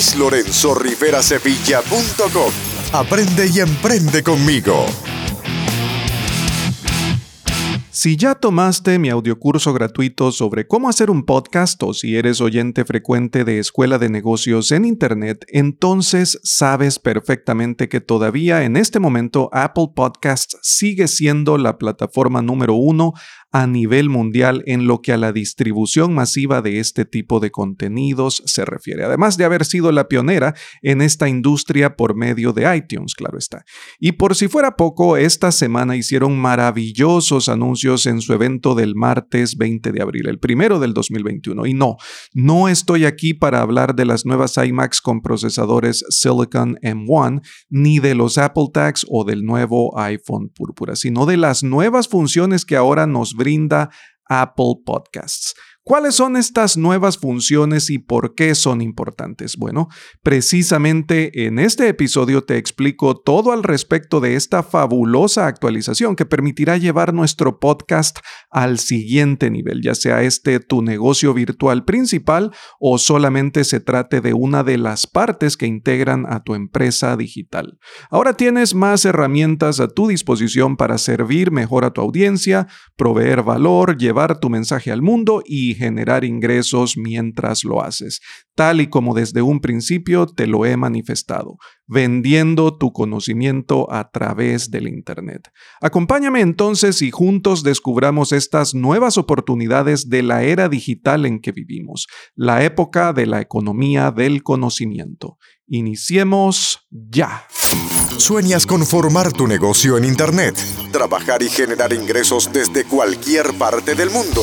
luislorenzorriverasevilla.com. Aprende y emprende conmigo. Si ya tomaste mi audiocurso gratuito sobre cómo hacer un podcast o si eres oyente frecuente de Escuela de Negocios en Internet, entonces sabes perfectamente que todavía en este momento Apple Podcasts sigue siendo la plataforma número uno a nivel mundial en lo que a la distribución masiva de este tipo de contenidos se refiere, además de haber sido la pionera en esta industria por medio de iTunes, claro está. Y por si fuera poco, esta semana hicieron maravillosos anuncios en su evento del martes 20 de abril, el primero del 2021. Y no, no estoy aquí para hablar de las nuevas iMacs con procesadores Silicon M1, ni de los Apple Tags o del nuevo iPhone púrpura, sino de las nuevas funciones que ahora nos brinda Apple Podcasts. ¿Cuáles son estas nuevas funciones y por qué son importantes? Bueno, precisamente en este episodio te explico todo al respecto de esta fabulosa actualización que permitirá llevar nuestro podcast al siguiente nivel, ya sea este tu negocio virtual principal o solamente se trate de una de las partes que integran a tu empresa digital. Ahora tienes más herramientas a tu disposición para servir mejor a tu audiencia, proveer valor, llevar tu mensaje al mundo y generar ingresos mientras lo haces, tal y como desde un principio te lo he manifestado, vendiendo tu conocimiento a través del Internet. Acompáñame entonces y juntos descubramos estas nuevas oportunidades de la era digital en que vivimos, la época de la economía del conocimiento. Iniciemos ya. ¿Sueñas con formar tu negocio en Internet? Trabajar y generar ingresos desde cualquier parte del mundo.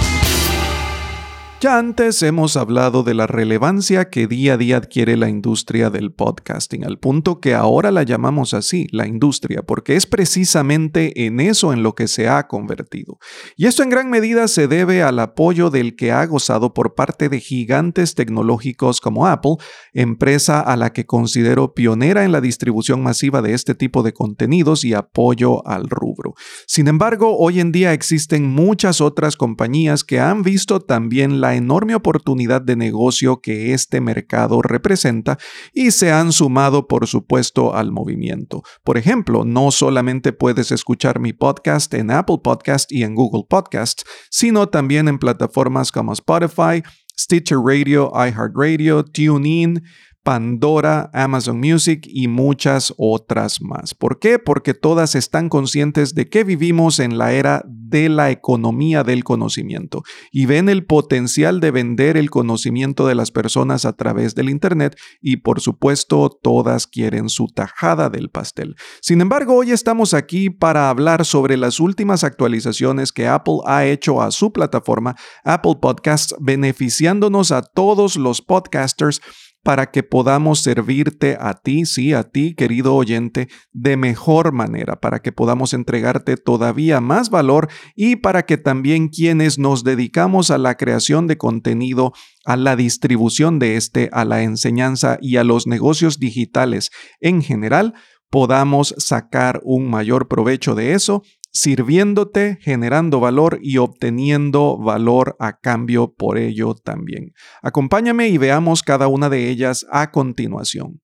Ya antes hemos hablado de la relevancia que día a día adquiere la industria del podcasting, al punto que ahora la llamamos así, la industria, porque es precisamente en eso en lo que se ha convertido. Y esto en gran medida se debe al apoyo del que ha gozado por parte de gigantes tecnológicos como Apple, empresa a la que considero pionera en la distribución masiva de este tipo de contenidos y apoyo al rubro. Sin embargo, hoy en día existen muchas otras compañías que han visto también enorme oportunidad de negocio que este mercado representa y se han sumado, por supuesto, al movimiento. Por ejemplo, no solamente puedes escuchar mi podcast en Apple Podcast y en Google Podcast, sino también en plataformas como Spotify, Stitcher Radio, iHeartRadio, TuneIn, Pandora, Amazon Music y muchas otras más. ¿Por qué? Porque todas están conscientes de que vivimos en la era de la economía del conocimiento y ven el potencial de vender el conocimiento de las personas a través del Internet y por supuesto todas quieren su tajada del pastel. Sin embargo, hoy estamos aquí para hablar sobre las últimas actualizaciones que Apple ha hecho a su plataforma Apple Podcasts beneficiándonos a todos los podcasters para que podamos servirte a ti, sí, a ti, querido oyente, de mejor manera, para que podamos entregarte todavía más valor y para que también quienes nos dedicamos a la creación de contenido, a la distribución de este, a la enseñanza y a los negocios digitales en general, podamos sacar un mayor provecho de eso sirviéndote, generando valor y obteniendo valor a cambio por ello también. Acompáñame y veamos cada una de ellas a continuación.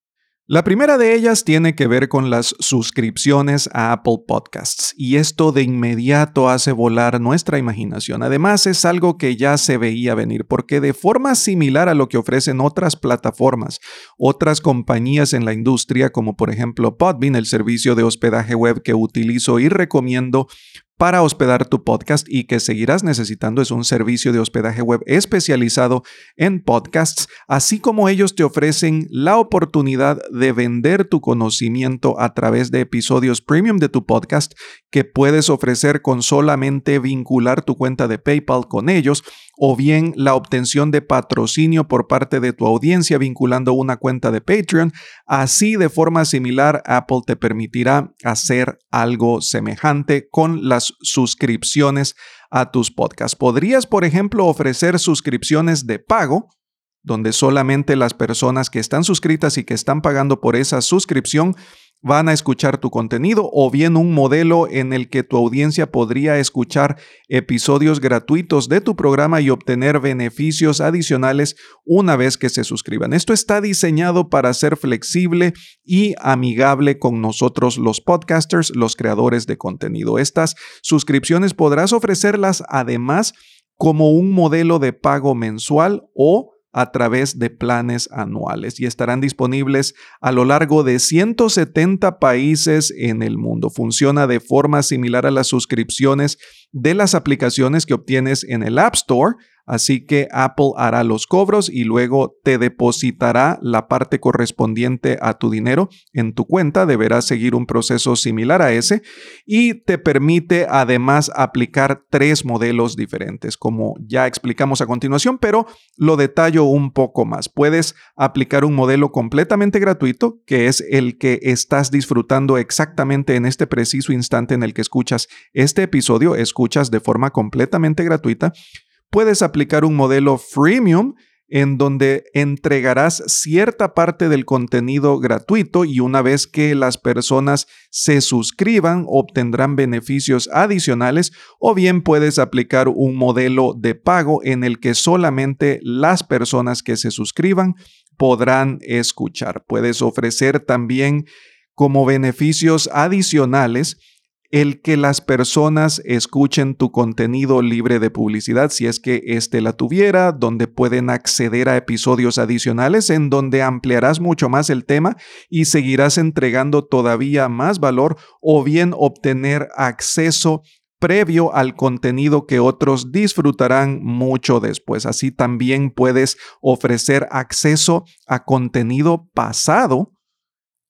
La primera de ellas tiene que ver con las suscripciones a Apple Podcasts y esto de inmediato hace volar nuestra imaginación. Además es algo que ya se veía venir porque de forma similar a lo que ofrecen otras plataformas, otras compañías en la industria como por ejemplo Podbean, el servicio de hospedaje web que utilizo y recomiendo, para hospedar tu podcast y que seguirás necesitando es un servicio de hospedaje web especializado en podcasts, así como ellos te ofrecen la oportunidad de vender tu conocimiento a través de episodios premium de tu podcast que puedes ofrecer con solamente vincular tu cuenta de PayPal con ellos o bien la obtención de patrocinio por parte de tu audiencia vinculando una cuenta de Patreon. Así de forma similar, Apple te permitirá hacer algo semejante con las suscripciones a tus podcasts. Podrías, por ejemplo, ofrecer suscripciones de pago donde solamente las personas que están suscritas y que están pagando por esa suscripción van a escuchar tu contenido o bien un modelo en el que tu audiencia podría escuchar episodios gratuitos de tu programa y obtener beneficios adicionales una vez que se suscriban. Esto está diseñado para ser flexible y amigable con nosotros los podcasters, los creadores de contenido. Estas suscripciones podrás ofrecerlas además como un modelo de pago mensual o a través de planes anuales y estarán disponibles a lo largo de 170 países en el mundo. Funciona de forma similar a las suscripciones de las aplicaciones que obtienes en el App Store Así que Apple hará los cobros y luego te depositará la parte correspondiente a tu dinero en tu cuenta. Deberás seguir un proceso similar a ese y te permite además aplicar tres modelos diferentes, como ya explicamos a continuación, pero lo detallo un poco más. Puedes aplicar un modelo completamente gratuito, que es el que estás disfrutando exactamente en este preciso instante en el que escuchas este episodio. Escuchas de forma completamente gratuita puedes aplicar un modelo freemium en donde entregarás cierta parte del contenido gratuito y una vez que las personas se suscriban obtendrán beneficios adicionales o bien puedes aplicar un modelo de pago en el que solamente las personas que se suscriban podrán escuchar. Puedes ofrecer también como beneficios adicionales el que las personas escuchen tu contenido libre de publicidad, si es que éste la tuviera, donde pueden acceder a episodios adicionales en donde ampliarás mucho más el tema y seguirás entregando todavía más valor o bien obtener acceso previo al contenido que otros disfrutarán mucho después. Así también puedes ofrecer acceso a contenido pasado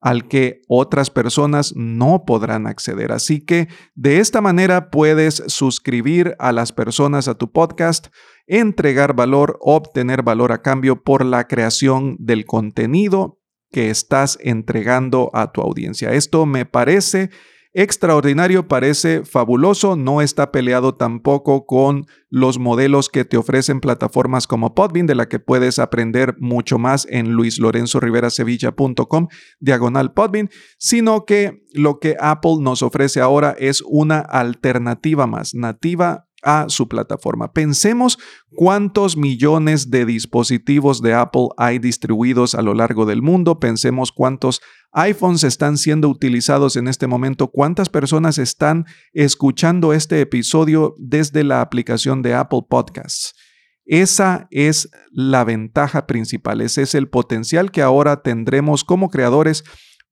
al que otras personas no podrán acceder. Así que de esta manera puedes suscribir a las personas a tu podcast, entregar valor, obtener valor a cambio por la creación del contenido que estás entregando a tu audiencia. Esto me parece extraordinario, parece fabuloso, no está peleado tampoco con los modelos que te ofrecen plataformas como Podbean, de la que puedes aprender mucho más en luislorenzoriverasevilla.com diagonal Podbean, sino que lo que Apple nos ofrece ahora es una alternativa más nativa a su plataforma. Pensemos cuántos millones de dispositivos de Apple hay distribuidos a lo largo del mundo. Pensemos cuántos iPhones están siendo utilizados en este momento, cuántas personas están escuchando este episodio desde la aplicación de Apple Podcasts. Esa es la ventaja principal, ese es el potencial que ahora tendremos como creadores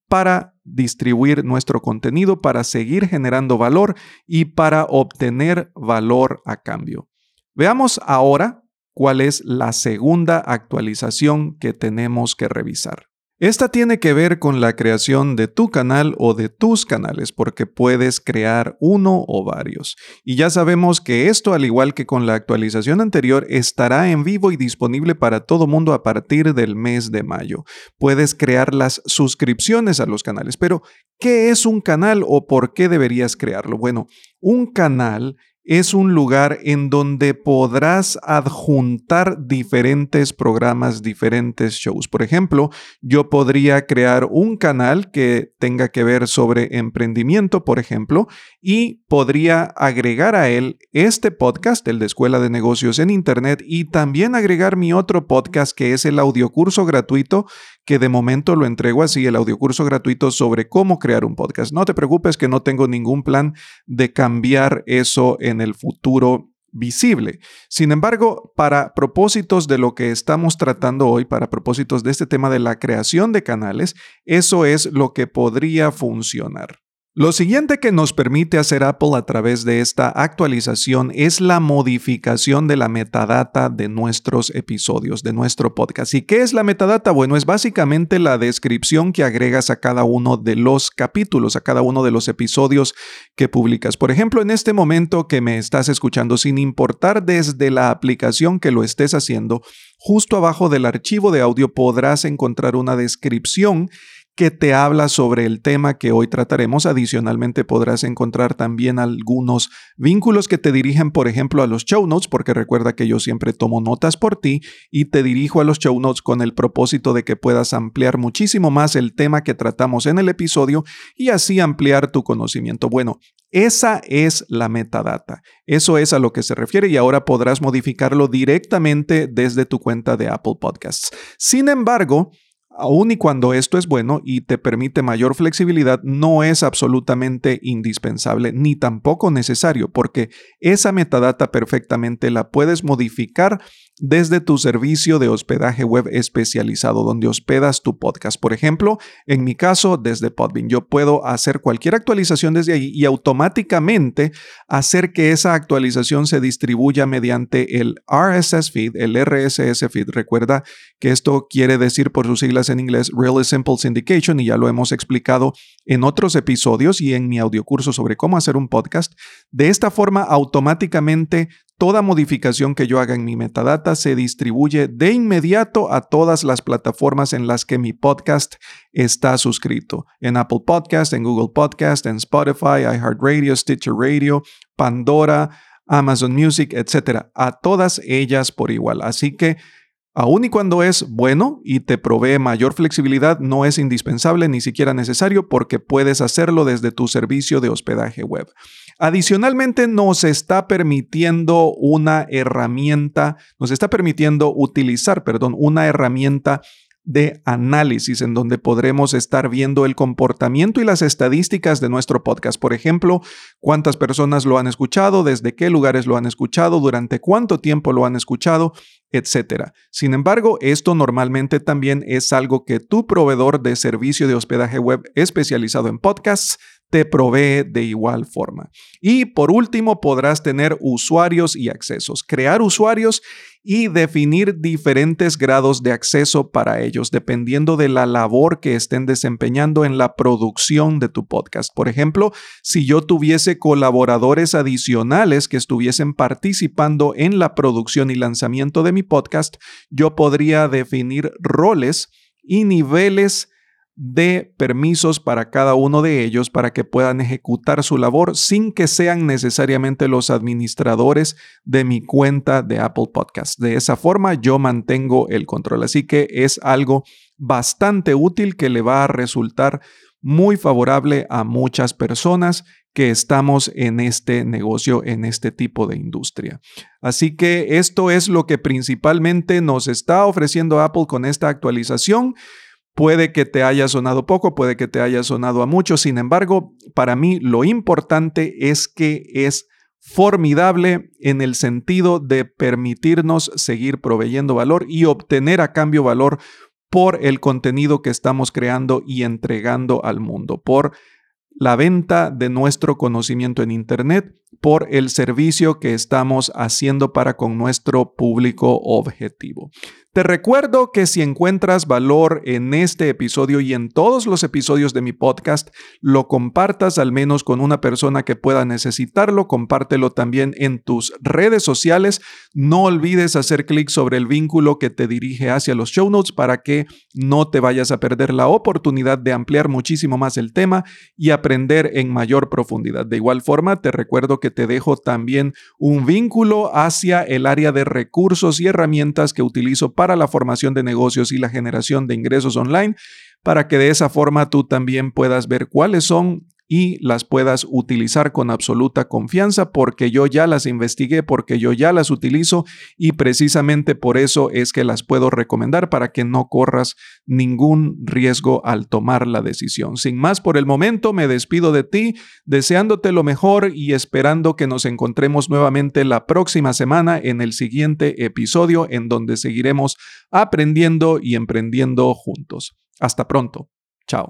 para distribuir nuestro contenido, para seguir generando valor y para obtener valor a cambio. Veamos ahora cuál es la segunda actualización que tenemos que revisar. Esta tiene que ver con la creación de tu canal o de tus canales porque puedes crear uno o varios. Y ya sabemos que esto, al igual que con la actualización anterior, estará en vivo y disponible para todo mundo a partir del mes de mayo. Puedes crear las suscripciones a los canales, pero ¿qué es un canal o por qué deberías crearlo? Bueno, un canal es un lugar en donde podrás adjuntar diferentes programas, diferentes shows. Por ejemplo, yo podría crear un canal que tenga que ver sobre emprendimiento, por ejemplo, y podría agregar a él este podcast, el de Escuela de Negocios en Internet, y también agregar mi otro podcast que es el audiocurso gratuito que de momento lo entrego así, el audiocurso gratuito sobre cómo crear un podcast. No te preocupes que no tengo ningún plan de cambiar eso en el futuro visible. Sin embargo, para propósitos de lo que estamos tratando hoy, para propósitos de este tema de la creación de canales, eso es lo que podría funcionar. Lo siguiente que nos permite hacer Apple a través de esta actualización es la modificación de la metadata de nuestros episodios, de nuestro podcast. ¿Y qué es la metadata? Bueno, es básicamente la descripción que agregas a cada uno de los capítulos, a cada uno de los episodios que publicas. Por ejemplo, en este momento que me estás escuchando, sin importar desde la aplicación que lo estés haciendo, justo abajo del archivo de audio podrás encontrar una descripción que te habla sobre el tema que hoy trataremos. Adicionalmente podrás encontrar también algunos vínculos que te dirigen, por ejemplo, a los show notes, porque recuerda que yo siempre tomo notas por ti y te dirijo a los show notes con el propósito de que puedas ampliar muchísimo más el tema que tratamos en el episodio y así ampliar tu conocimiento. Bueno, esa es la metadata. Eso es a lo que se refiere y ahora podrás modificarlo directamente desde tu cuenta de Apple Podcasts. Sin embargo, Aun y cuando esto es bueno y te permite mayor flexibilidad, no es absolutamente indispensable ni tampoco necesario, porque esa metadata perfectamente la puedes modificar desde tu servicio de hospedaje web especializado donde hospedas tu podcast. Por ejemplo, en mi caso, desde Podbean, yo puedo hacer cualquier actualización desde ahí y automáticamente hacer que esa actualización se distribuya mediante el RSS feed, el RSS feed. Recuerda que esto quiere decir por sus siglas en inglés Really Simple Syndication y ya lo hemos explicado en otros episodios y en mi audiocurso sobre cómo hacer un podcast. De esta forma, automáticamente Toda modificación que yo haga en mi metadata se distribuye de inmediato a todas las plataformas en las que mi podcast está suscrito. En Apple Podcast, en Google Podcast, en Spotify, iHeartRadio, Stitcher Radio, Pandora, Amazon Music, etc. A todas ellas por igual. Así que Aun y cuando es bueno y te provee mayor flexibilidad, no es indispensable ni siquiera necesario porque puedes hacerlo desde tu servicio de hospedaje web. Adicionalmente, nos está permitiendo una herramienta, nos está permitiendo utilizar, perdón, una herramienta de análisis en donde podremos estar viendo el comportamiento y las estadísticas de nuestro podcast. Por ejemplo, cuántas personas lo han escuchado, desde qué lugares lo han escuchado, durante cuánto tiempo lo han escuchado, etc. Sin embargo, esto normalmente también es algo que tu proveedor de servicio de hospedaje web especializado en podcasts te provee de igual forma. Y por último, podrás tener usuarios y accesos, crear usuarios y definir diferentes grados de acceso para ellos, dependiendo de la labor que estén desempeñando en la producción de tu podcast. Por ejemplo, si yo tuviese colaboradores adicionales que estuviesen participando en la producción y lanzamiento de mi podcast, yo podría definir roles y niveles de permisos para cada uno de ellos para que puedan ejecutar su labor sin que sean necesariamente los administradores de mi cuenta de Apple Podcast. De esa forma yo mantengo el control. Así que es algo bastante útil que le va a resultar muy favorable a muchas personas que estamos en este negocio, en este tipo de industria. Así que esto es lo que principalmente nos está ofreciendo Apple con esta actualización. Puede que te haya sonado poco, puede que te haya sonado a mucho, sin embargo, para mí lo importante es que es formidable en el sentido de permitirnos seguir proveyendo valor y obtener a cambio valor por el contenido que estamos creando y entregando al mundo, por la venta de nuestro conocimiento en Internet, por el servicio que estamos haciendo para con nuestro público objetivo. Te recuerdo que si encuentras valor en este episodio y en todos los episodios de mi podcast, lo compartas al menos con una persona que pueda necesitarlo, compártelo también en tus redes sociales. No olvides hacer clic sobre el vínculo que te dirige hacia los show notes para que no te vayas a perder la oportunidad de ampliar muchísimo más el tema y aprender en mayor profundidad. De igual forma, te recuerdo que te dejo también un vínculo hacia el área de recursos y herramientas que utilizo para para la formación de negocios y la generación de ingresos online, para que de esa forma tú también puedas ver cuáles son y las puedas utilizar con absoluta confianza porque yo ya las investigué, porque yo ya las utilizo y precisamente por eso es que las puedo recomendar para que no corras ningún riesgo al tomar la decisión. Sin más por el momento, me despido de ti deseándote lo mejor y esperando que nos encontremos nuevamente la próxima semana en el siguiente episodio en donde seguiremos aprendiendo y emprendiendo juntos. Hasta pronto. Chao.